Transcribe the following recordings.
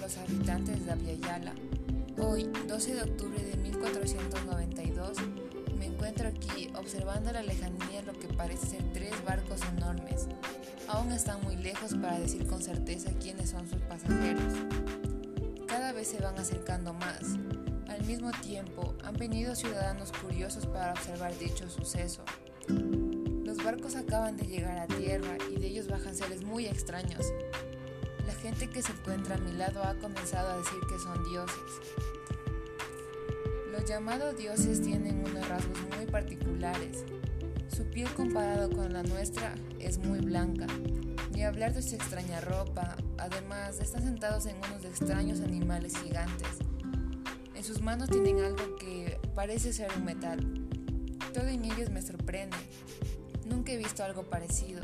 los habitantes de Aviala. Hoy, 12 de octubre de 1492, me encuentro aquí observando a la lejanía lo que parece ser tres barcos enormes. Aún están muy lejos para decir con certeza quiénes son sus pasajeros. Cada vez se van acercando más. Al mismo tiempo, han venido ciudadanos curiosos para observar dicho suceso. Los barcos acaban de llegar a tierra y de ellos bajan seres muy extraños. Gente que se encuentra a mi lado ha comenzado a decir que son dioses. Los llamados dioses tienen unos rasgos muy particulares. Su piel comparado con la nuestra es muy blanca. Ni hablar de su extraña ropa, además están sentados en unos extraños animales gigantes. En sus manos tienen algo que parece ser un metal. Todo en ellos me sorprende. Nunca he visto algo parecido.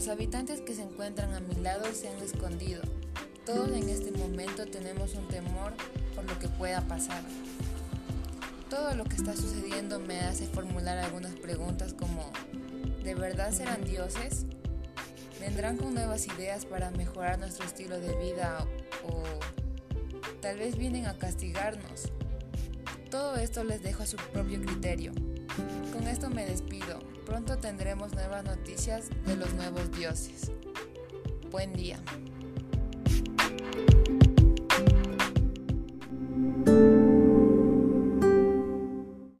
Los habitantes que se encuentran a mi lado se han escondido. Todos en este momento tenemos un temor por lo que pueda pasar. Todo lo que está sucediendo me hace formular algunas preguntas como, ¿de verdad serán dioses? ¿Vendrán con nuevas ideas para mejorar nuestro estilo de vida o tal vez vienen a castigarnos? Todo esto les dejo a su propio criterio. Con esto me despido. Pronto tendremos nuevas noticias de los nuevos dioses. Buen día.